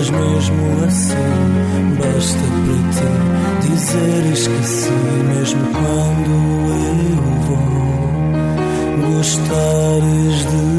mas mesmo assim. Basta para ti dizeres que sim, mesmo quando eu vou. Gostares de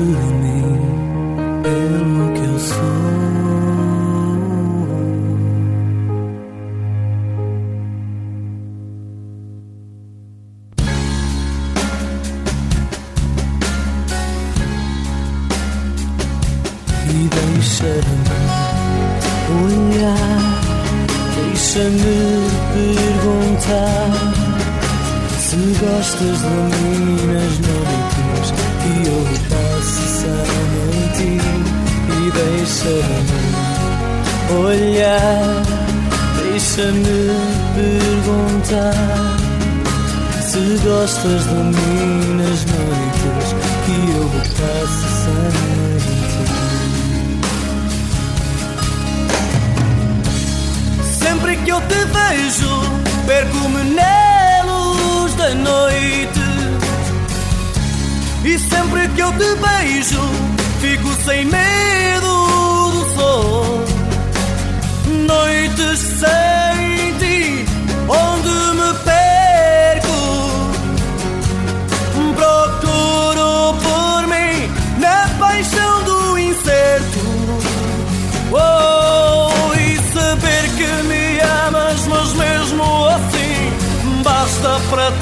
Deixa-me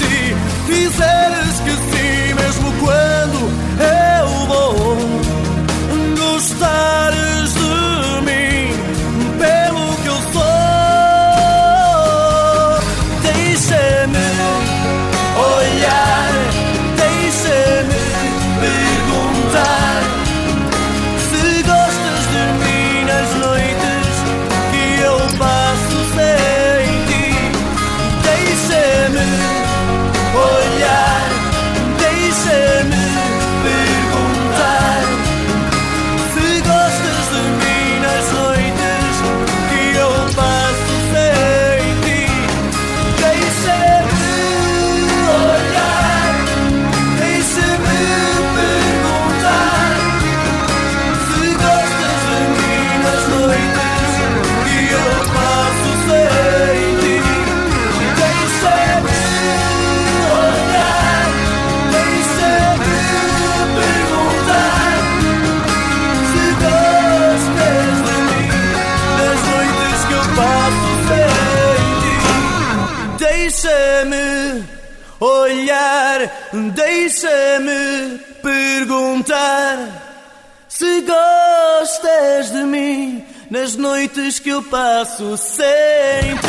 nas noites que eu passo sem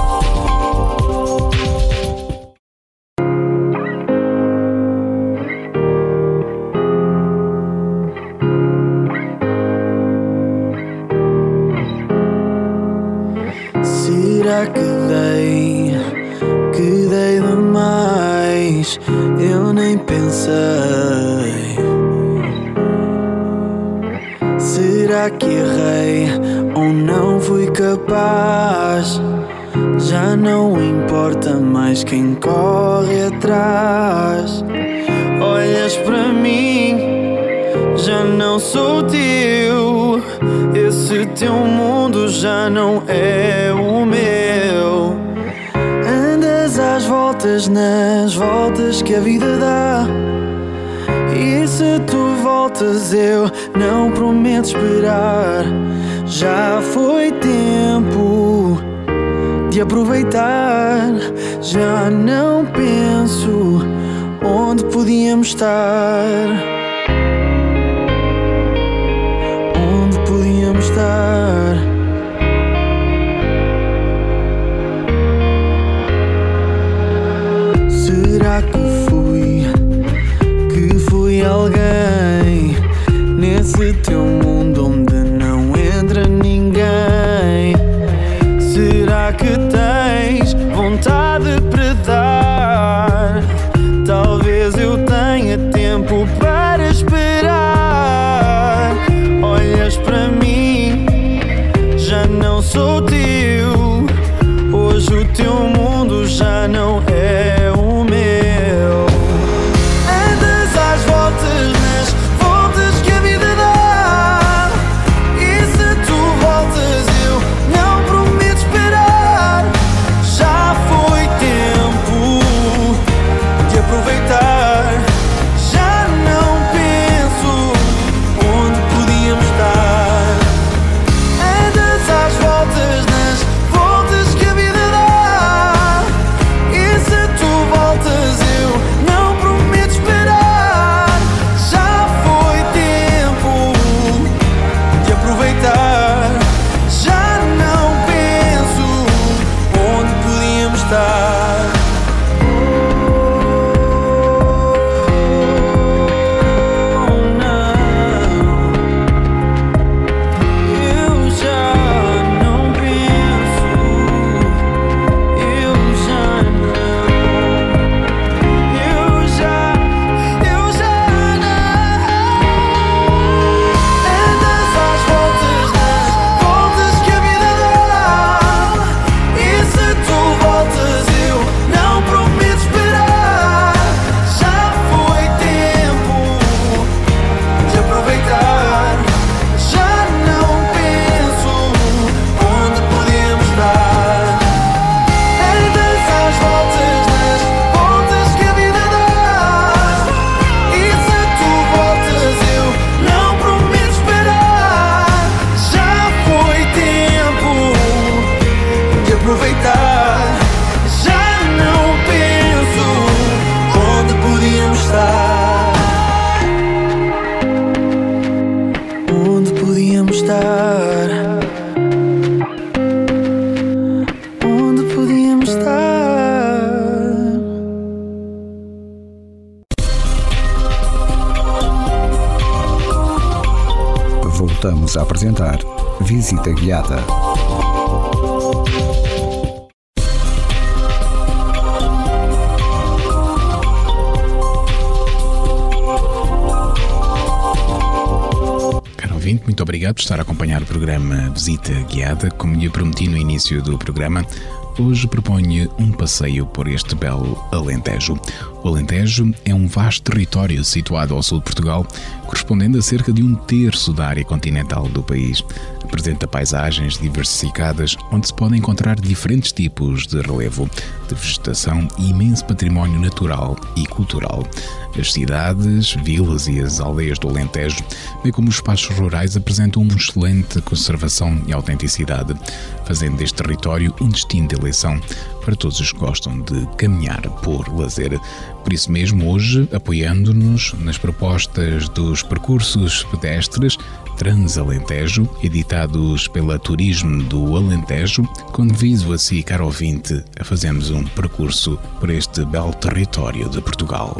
Música Guiada. Caro muito obrigado por estar a acompanhar o programa Visita Guiada. Como lhe prometi no início do programa, hoje proponho um passeio por este belo Alentejo. O Alentejo é um vasto território situado ao sul de Portugal, correspondendo a cerca de um terço da área continental do país. Apresenta paisagens diversificadas, onde se podem encontrar diferentes tipos de relevo, de vegetação e imenso património natural e cultural. As cidades, vilas e as aldeias do Alentejo, bem como os espaços rurais, apresentam uma excelente conservação e autenticidade, fazendo deste território um destino de eleição para todos os que gostam de caminhar por lazer. Por isso mesmo, hoje, apoiando-nos nas propostas dos percursos pedestres Transalentejo, editados pela Turismo do Alentejo, convido a si, caro ouvinte, a fazermos um percurso por este belo território de Portugal.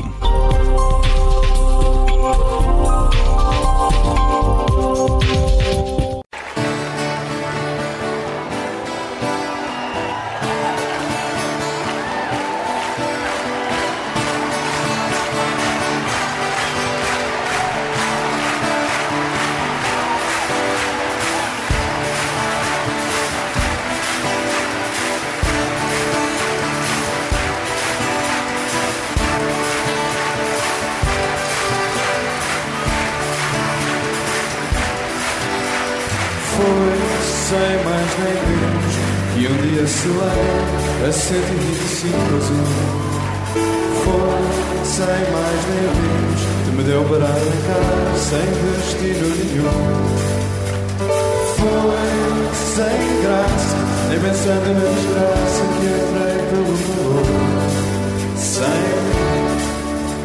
125 azul. Foi sem mais nem menos que me deu parar a cara sem destino nenhum. Foi sem graça, nem pensando na desgraça que entrei pelo valor. Sem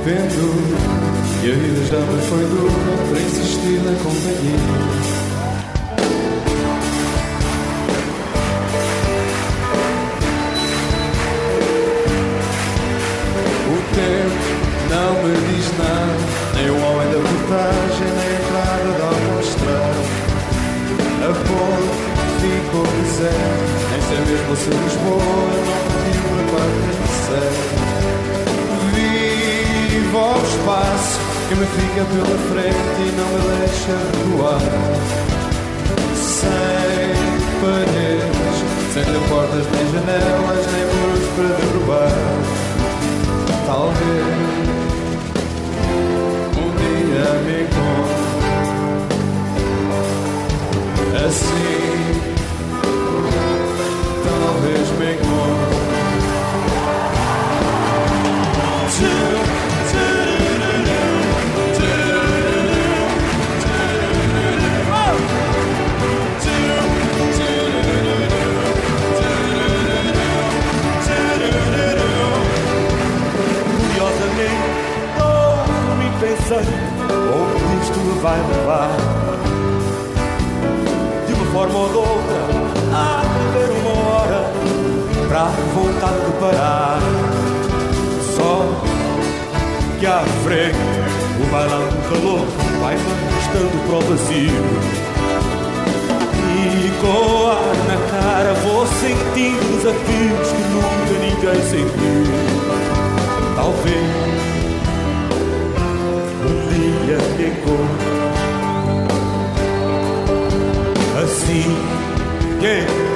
pendura, e a vida já me foi dura para insistir na companhia. Espaço que me fica pela frente e não me deixa voar. Sem paredes, sem ter portas nem janelas, nem muros para derrubar. Talvez um dia me encontre assim. Vai levar. De uma forma ou de outra, há de uma hora para a de parar. Só que à frente o bailão calor vai estando para o vazio. E com ar na cara vou sentindo desafios que nunca ninguém sentiu. Talvez dia encontre assim que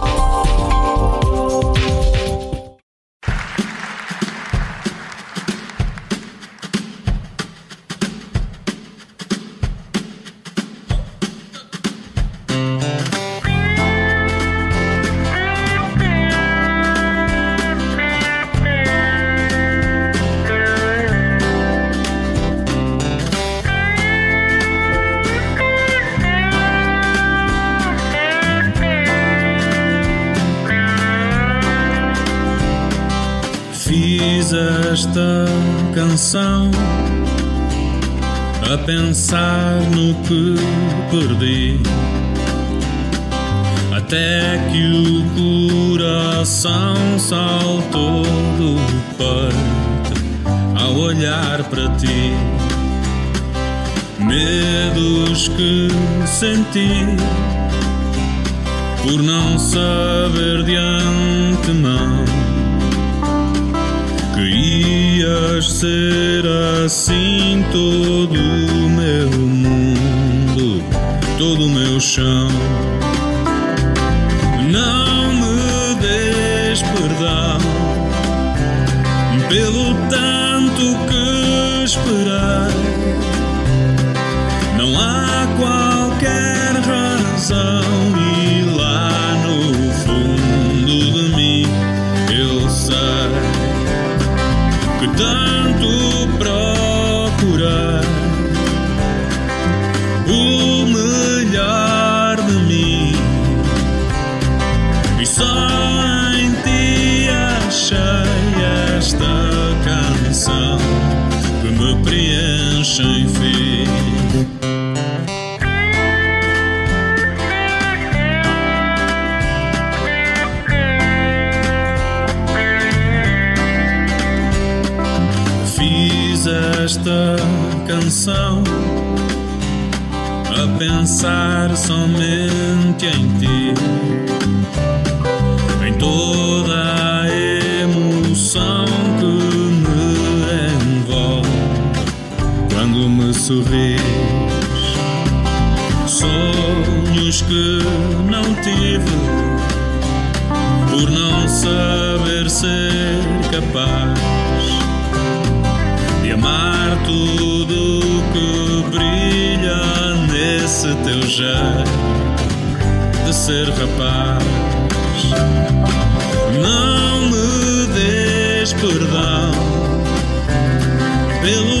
Pensar no que perdi. Até que o coração saltou do peito ao olhar para ti. Medos que senti por não saber de antemão que ias ser assim todo o meu mundo, todo o meu chão. Não me des perdão pelo tanto que esperei. Esta canção a pensar somente em ti, em toda a emoção sorris. Sonhos que não tive por não saber ser capaz tudo que brilha nesse teu jeito de ser rapaz. Não me des perdão pelo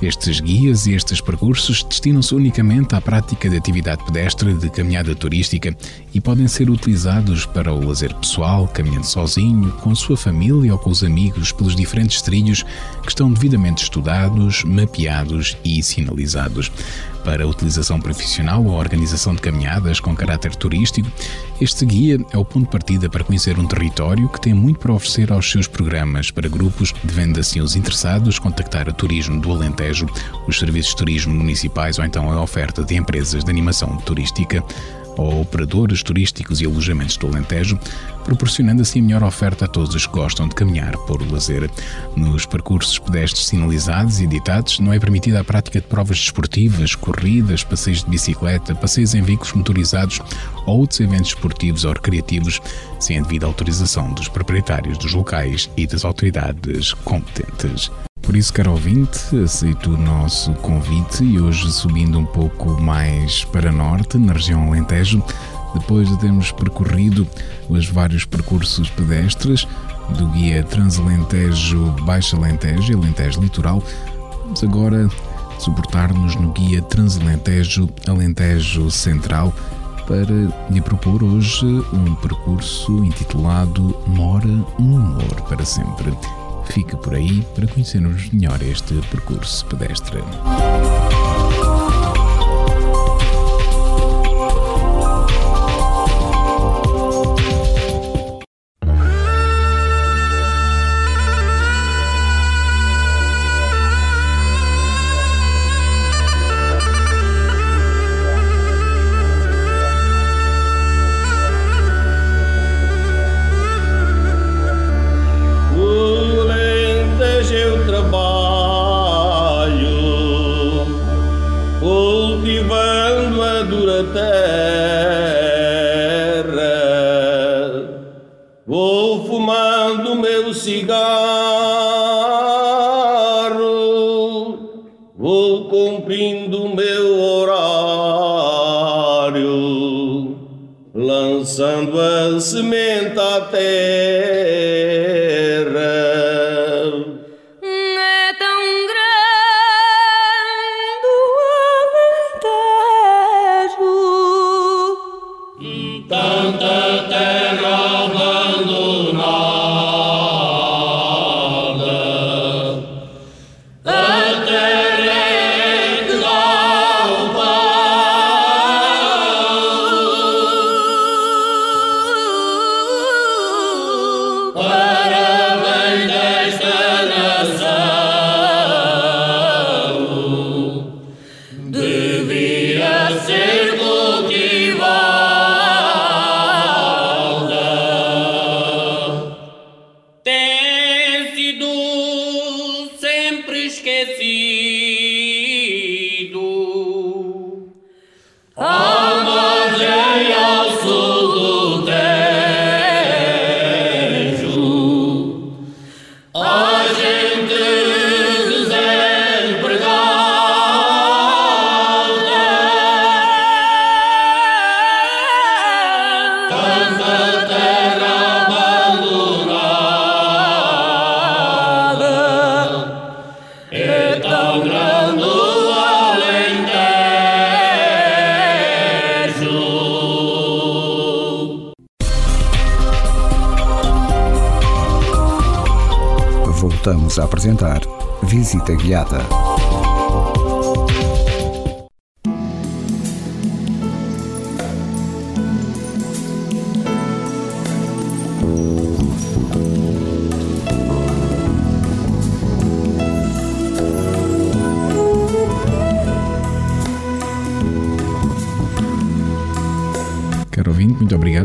Estes guias e estes percursos destinam-se unicamente à prática de atividade pedestre de caminhada turística e podem ser utilizados para o lazer pessoal, caminhando sozinho, com a sua família ou com os amigos pelos diferentes trilhos que estão devidamente estudados, mapeados e sinalizados. Para utilização profissional ou organização de caminhadas com caráter turístico, este guia é o ponto de partida para conhecer um território que tem muito para oferecer aos seus programas. Para grupos, devendo assim os interessados contactar a Turismo do Alentejo, os serviços de turismo municipais ou então a oferta de empresas de animação turística ou operadores turísticos e alojamentos do Alentejo, proporcionando assim melhor oferta a todos os que gostam de caminhar por lazer. Nos percursos pedestres sinalizados e editados, não é permitida a prática de provas desportivas, corridas, passeios de bicicleta, passeios em veículos motorizados ou outros eventos esportivos ou recreativos, sem a devida autorização dos proprietários dos locais e das autoridades competentes. Por isso, caro ouvinte, aceito o nosso convite e hoje subindo um pouco mais para norte, na região Alentejo, depois de termos percorrido os vários percursos pedestres do guia Transalentejo Baixa Alentejo e Alentejo Litoral, vamos agora suportar-nos no guia Transalentejo Alentejo Central para lhe propor hoje um percurso intitulado Mora um Amor para Sempre. Fique por aí para conhecermos melhor este percurso pedestre.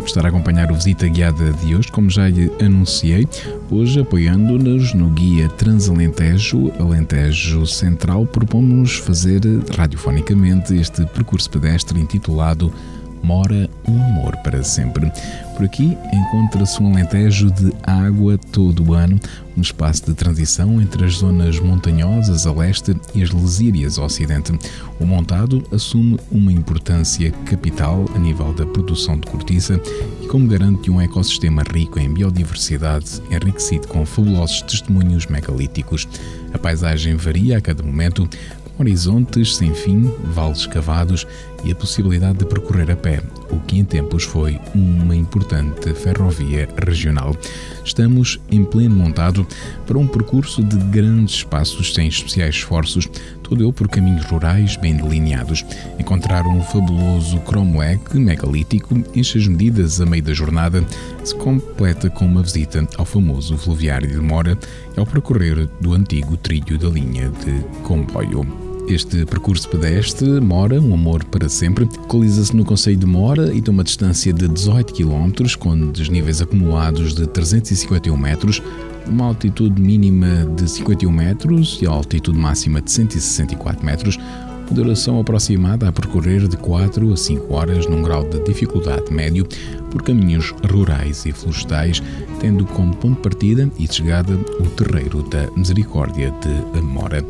Por estar a acompanhar o Visita Guiada de hoje. Como já lhe anunciei, hoje apoiando-nos no Guia Transalentejo, Alentejo Central, propomos fazer radiofonicamente este percurso pedestre intitulado Mora um Amor para Sempre. Por aqui encontra-se um alentejo de água todo o ano, um espaço de transição entre as zonas montanhosas a leste e as lesírias a ocidente. O montado assume uma importância capital a nível da produção de cortiça e como garante um ecossistema rico em biodiversidade, enriquecido com fabulosos testemunhos megalíticos. A paisagem varia a cada momento, horizontes sem fim, vales cavados e a possibilidade de percorrer a pé, o que em tempos foi uma importante ferrovia regional. Estamos em pleno montado para um percurso de grandes espaços sem especiais esforços, todo ele por caminhos rurais bem delineados. Encontrar um fabuloso cromoec megalítico enche as medidas a meio da jornada, se completa com uma visita ao famoso fluviário de Mora e ao percorrer do antigo trilho da linha de comboio. Este percurso pedestre, Mora, um amor para sempre, localiza-se no Conselho de Mora e tem uma distância de 18 km, com desníveis acumulados de 351 metros, uma altitude mínima de 51 metros e a altitude máxima de 164 metros, duração aproximada a percorrer de 4 a 5 horas num grau de dificuldade médio por caminhos rurais e florestais, tendo como ponto de partida e de chegada o Terreiro da Misericórdia de Amora.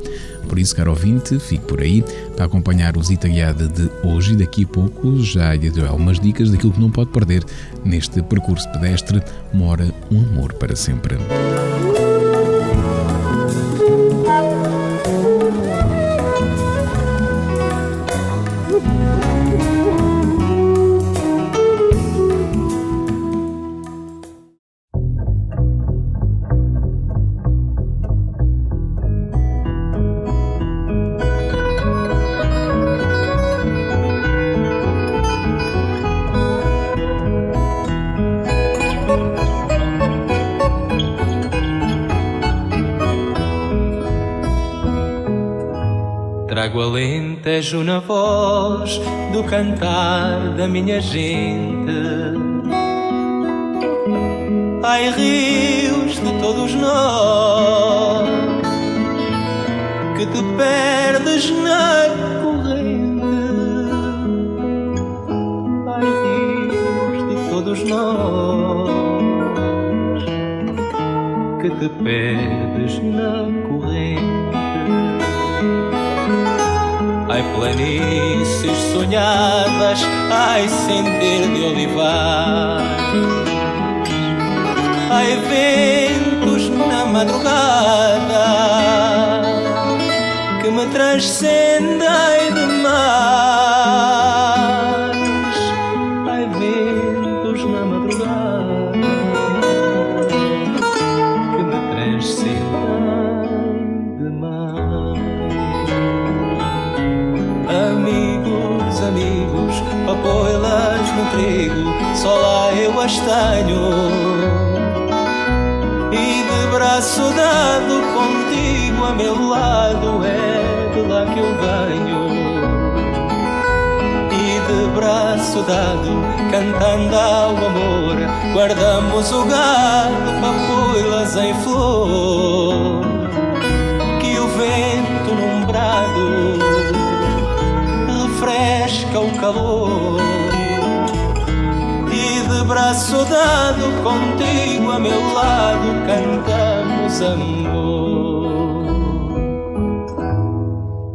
Por isso, caro ouvinte, fique por aí para acompanhar o Zita Guiada de hoje e daqui a pouco já lhe deu algumas dicas daquilo que não pode perder neste percurso pedestre Mora um Amor para Sempre. Cantar da minha gente.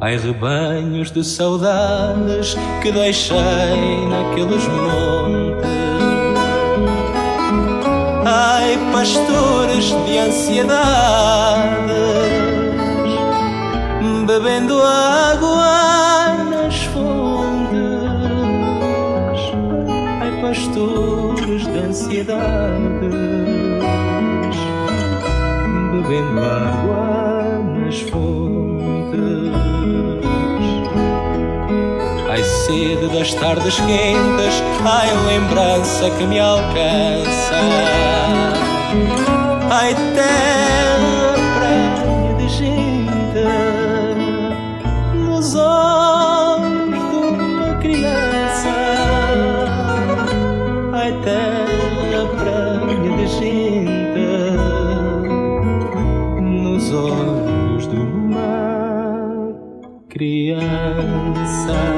Ai rebanhos de saudades que deixei naqueles montes. Ai pastores de ansiedades bebendo água nas fontes. Ai pastores de ansiedades, bebendo água nas fontes. Sede das tardes quentes, ai, lembrança que me alcança. Ai, terra, praia de gente, nos olhos de uma criança. Ai, terra, praia de gente, nos olhos de uma criança. Amigos,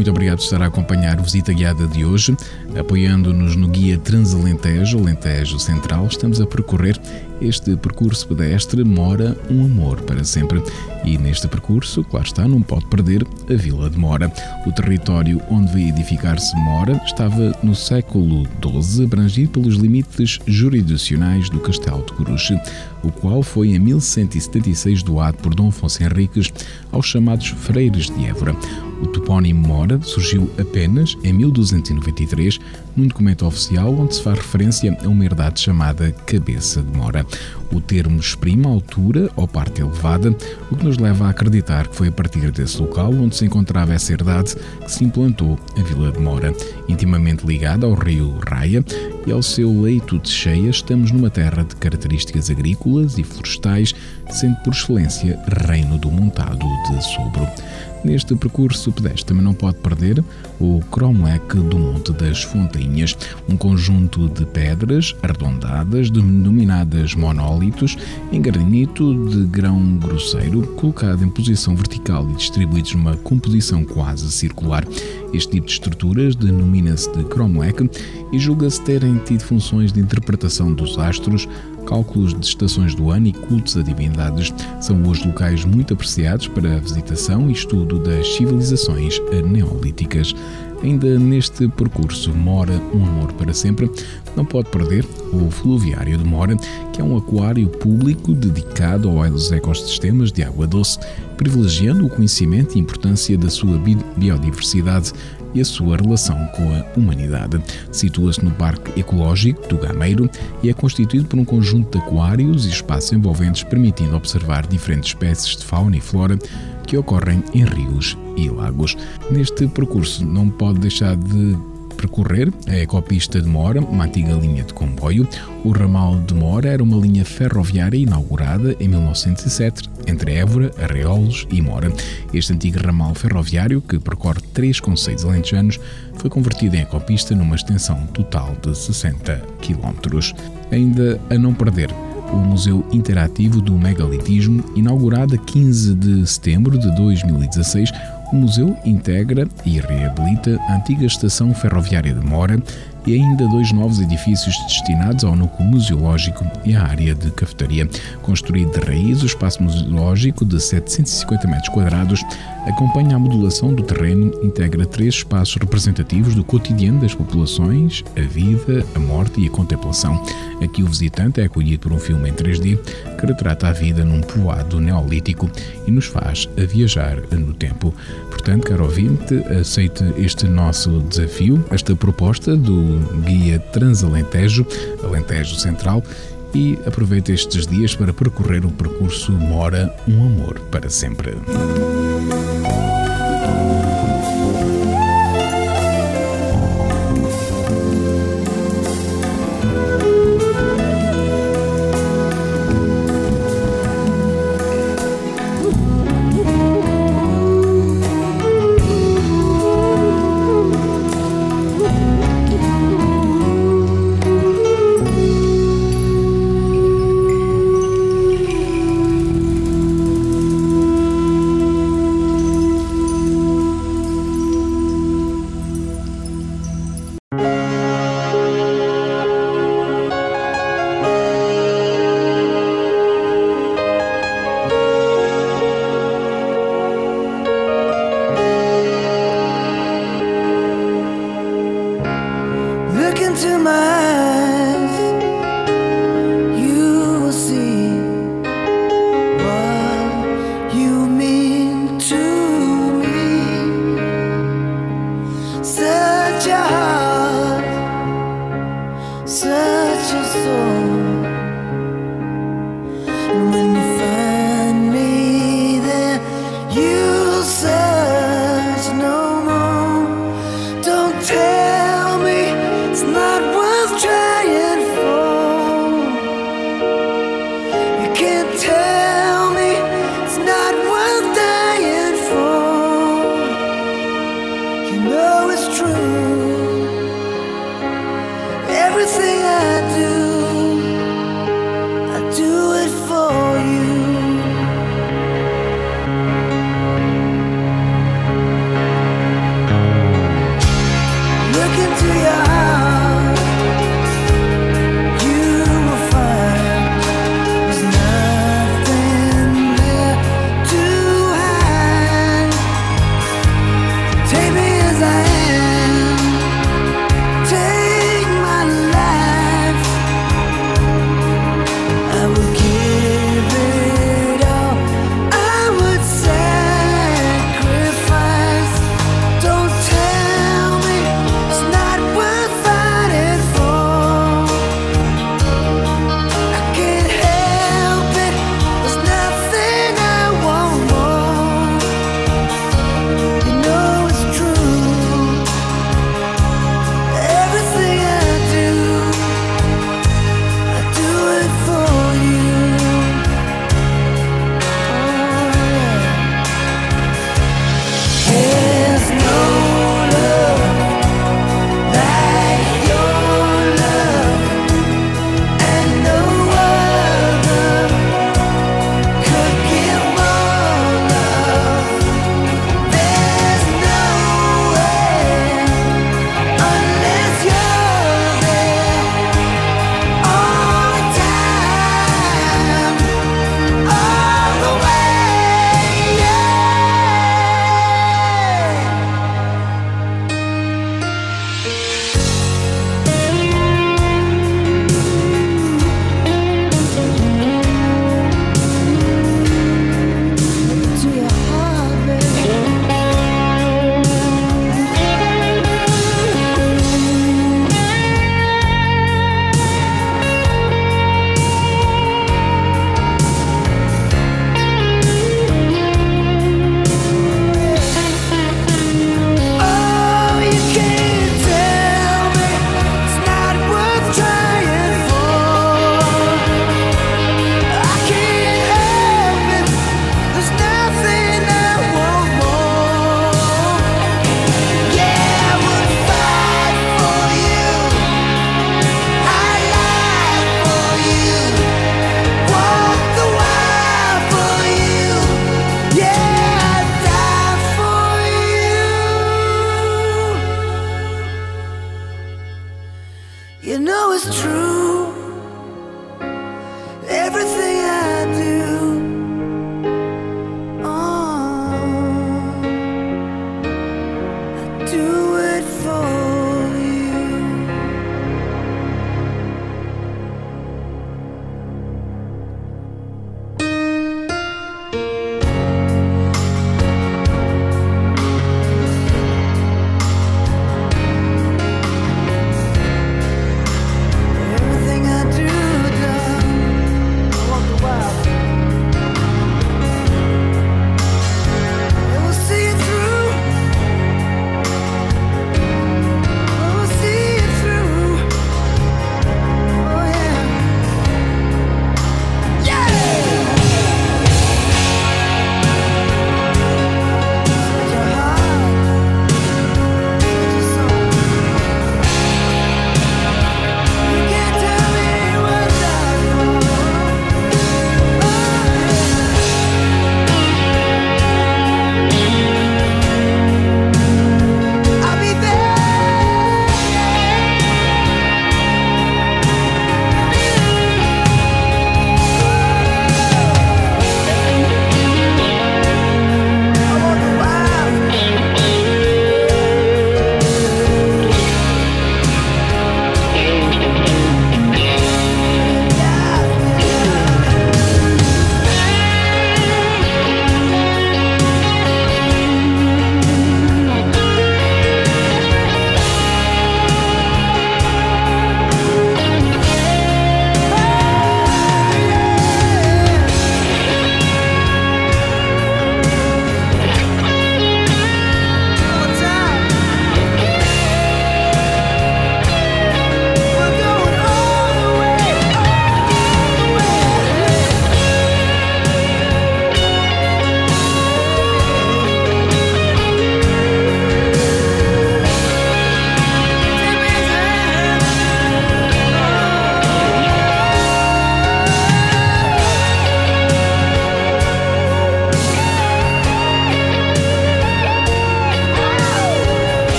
Muito obrigado por estar a acompanhar o Visita Guiada de hoje. Apoiando-nos no guia Transalentejo, Alentejo Central, estamos a percorrer este percurso pedestre Mora um Amor para sempre. E neste percurso, claro está, não pode perder a Vila de Mora. O território onde vai edificar-se Mora estava no século XII abrangido pelos limites jurisdicionais do Castelo de Coruche, o qual foi em 1176 doado por Dom Afonso Henriques aos chamados Freires de Évora. O topónimo Mora surgiu apenas em 1293 num documento oficial onde se faz referência a uma herdade chamada Cabeça de Mora. O termo exprime a altura ou parte elevada, o que nos leva a acreditar que foi a partir desse local onde se encontrava essa herdade que se implantou a Vila de Mora. Intimamente ligada ao rio Raia e ao seu leito de cheia, estamos numa terra de características agrícolas e florestais, sendo por excelência reino do montado de Sobro. Neste percurso pedestre também não pode perder o cromlech do Monte das Fontainhas, um conjunto de pedras arredondadas denominadas monólitos em granito de grão grosseiro, colocado em posição vertical e distribuídos numa composição quase circular. Este tipo de estruturas denomina-se de cromlech e julga-se terem tido funções de interpretação dos astros, cálculos de estações do ano e cultos a divindades. São hoje locais muito apreciados para a visitação e estudo das civilizações neolíticas. Ainda neste percurso Mora um Amor para Sempre, não pode perder o Fluviário de Mora, que é um aquário público dedicado aos ecossistemas de água doce, privilegiando o conhecimento e importância da sua biodiversidade e a sua relação com a humanidade. Situa-se no Parque Ecológico do Gameiro e é constituído por um conjunto de aquários e espaços envolventes permitindo observar diferentes espécies de fauna e flora que ocorrem em rios e lagos. Neste percurso não pode deixar de percorrer a ecopista de Mora, uma antiga linha de comboio. O ramal de Mora era uma linha ferroviária inaugurada em 1907 entre Évora, Arreolos e Mora. Este antigo ramal ferroviário, que percorre três conceitos alentejanos, foi convertido em ecopista numa extensão total de 60 km. Ainda a não perder, o Museu Interativo do Megalitismo, inaugurado a 15 de setembro de 2016, o museu integra e reabilita a antiga estação ferroviária de Mora e ainda dois novos edifícios destinados ao núcleo museológico e à área de cafetaria. Construído de raiz, o espaço museológico de 750 metros quadrados acompanha a modulação do terreno, integra três espaços representativos do cotidiano das populações, a vida, a morte e a contemplação. Aqui o visitante é acolhido por um filme em 3D que retrata a vida num povoado neolítico e nos faz a viajar no tempo. Portanto, caro ouvinte, aceite este nosso desafio, esta proposta do Guia Transalentejo, Alentejo Central, e aproveite estes dias para percorrer o percurso Mora um Amor para sempre.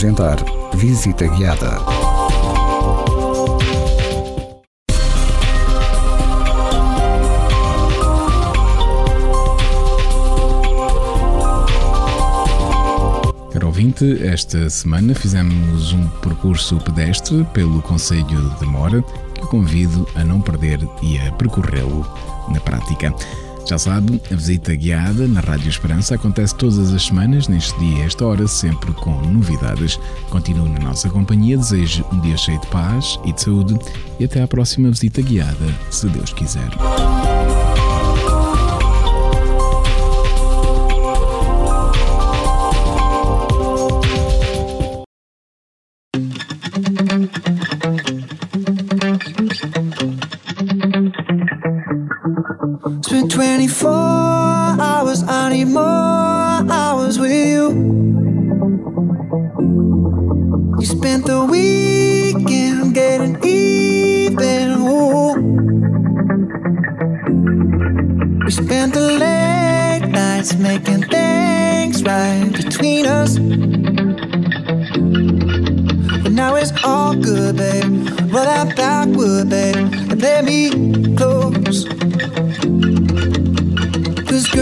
Apresentar Visita Guiada. Caro ouvinte, esta semana fizemos um percurso pedestre pelo Conselho de Mora que convido a não perder e a percorrê-lo na prática. Já sabe, a visita guiada na Rádio Esperança acontece todas as semanas, neste dia esta hora, sempre com novidades. Continue na nossa companhia, desejo um dia cheio de paz e de saúde e até à próxima visita guiada, se Deus quiser. Spent 24 hours, I need more hours with you. You spent the weekend getting even. Ooh. We spent the late nights making things right between us. But now it's all good, babe. Roll that backward, babe, and play me close.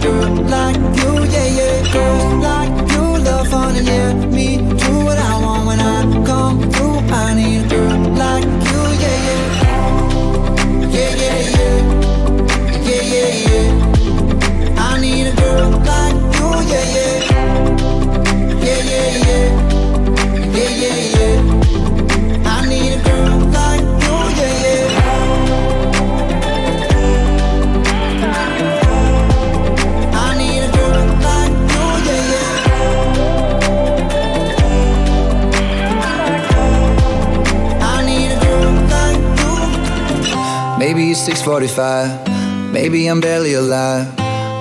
do. Maybe I'm barely alive.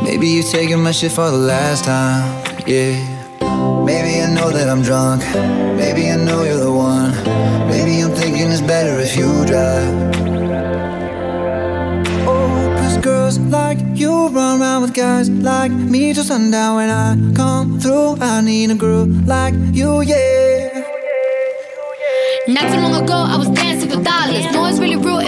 Maybe you're taking my shit for the last time. Yeah. Maybe I know that I'm drunk. Maybe I know you're the one. Maybe I'm thinking it's better if you drive. Oh, girls like you run around with guys like me till sundown. When I come through, I need a girl like you, yeah. Not too long ago, I was dancing with dollars No, really rude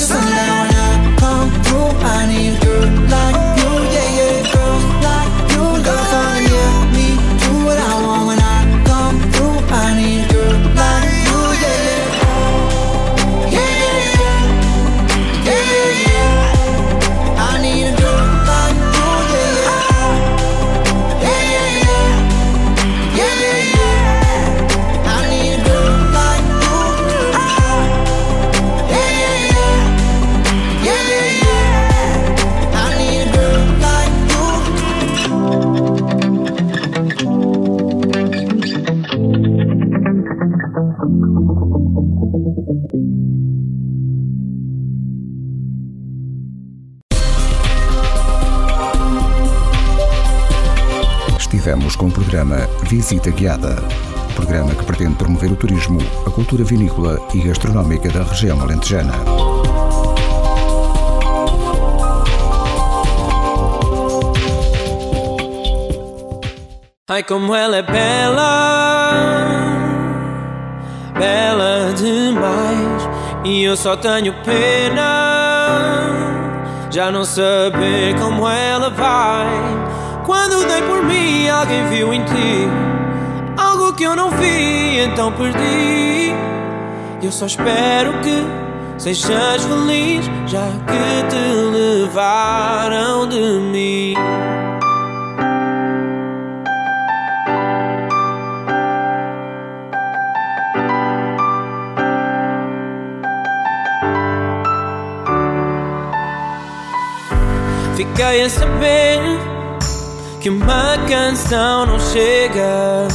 waste of love programa Visita Guiada. Programa que pretende promover o turismo, a cultura vinícola e gastronómica da região alentejana. Ai, como ela é bela, bela demais. E eu só tenho pena, já não saber como ela vai. Por mim, alguém viu em ti algo que eu não vi, então perdi. Eu só espero que sejas feliz, já que te levaram de mim. Fiquei a saber que uma canção não chega.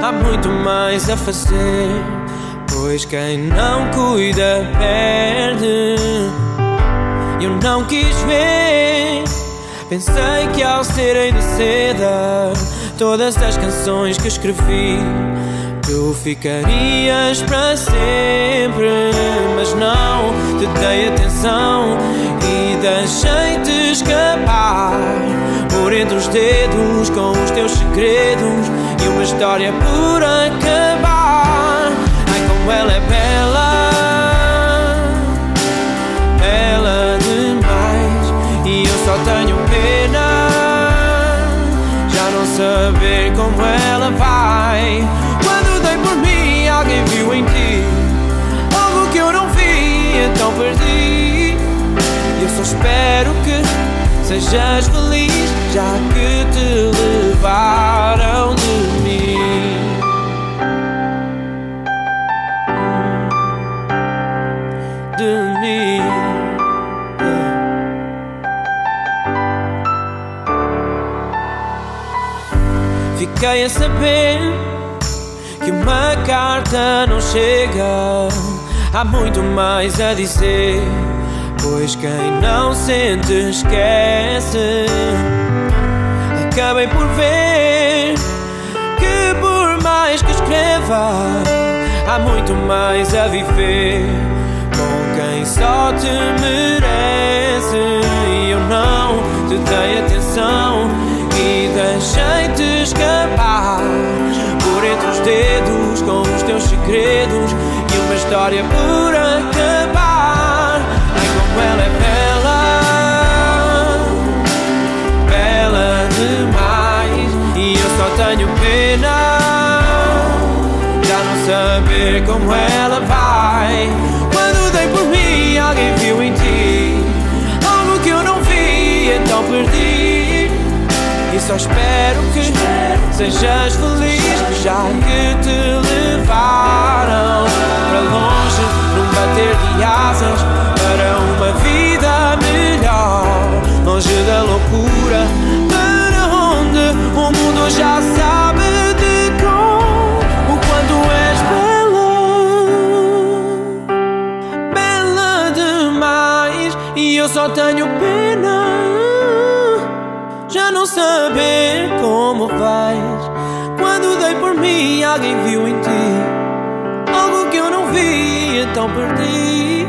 Há muito mais a fazer, pois quem não cuida perde. Eu não quis ver, pensei que ao serem de seda, todas as canções que escrevi. Tu ficarias para sempre, mas não te dei atenção e deixei-te escapar por entre os dedos com os teus segredos e uma história por acabar. Ai, como ela é bela, bela demais, e eu só tenho pena já não saber como ela vai. Quando dei por mim, alguém viu em ti algo que eu não vi, então perdi. Eu só espero sejas feliz, já que te levaram de mim. De mim. Fiquei a saber que uma carta não chega. Há muito mais a dizer. Pois quem não sente esquece. Acabei por ver que por mais que escreva, há muito mais a viver com quem só te merece. E eu não te dei atenção e deixei-te escapar por entre os dedos com os teus segredos e uma história por como ela vai. Quando dei por mim, alguém viu em ti algo que eu não vi, então perdi. E só espero que sejas feliz, já que te Quando dei por mim, alguém viu em ti algo que eu não vi, então perdi.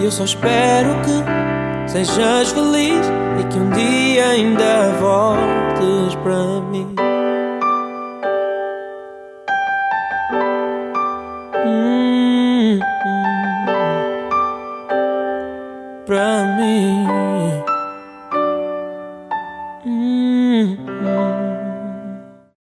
E eu só espero que sejas feliz e que um dia ainda voltes para.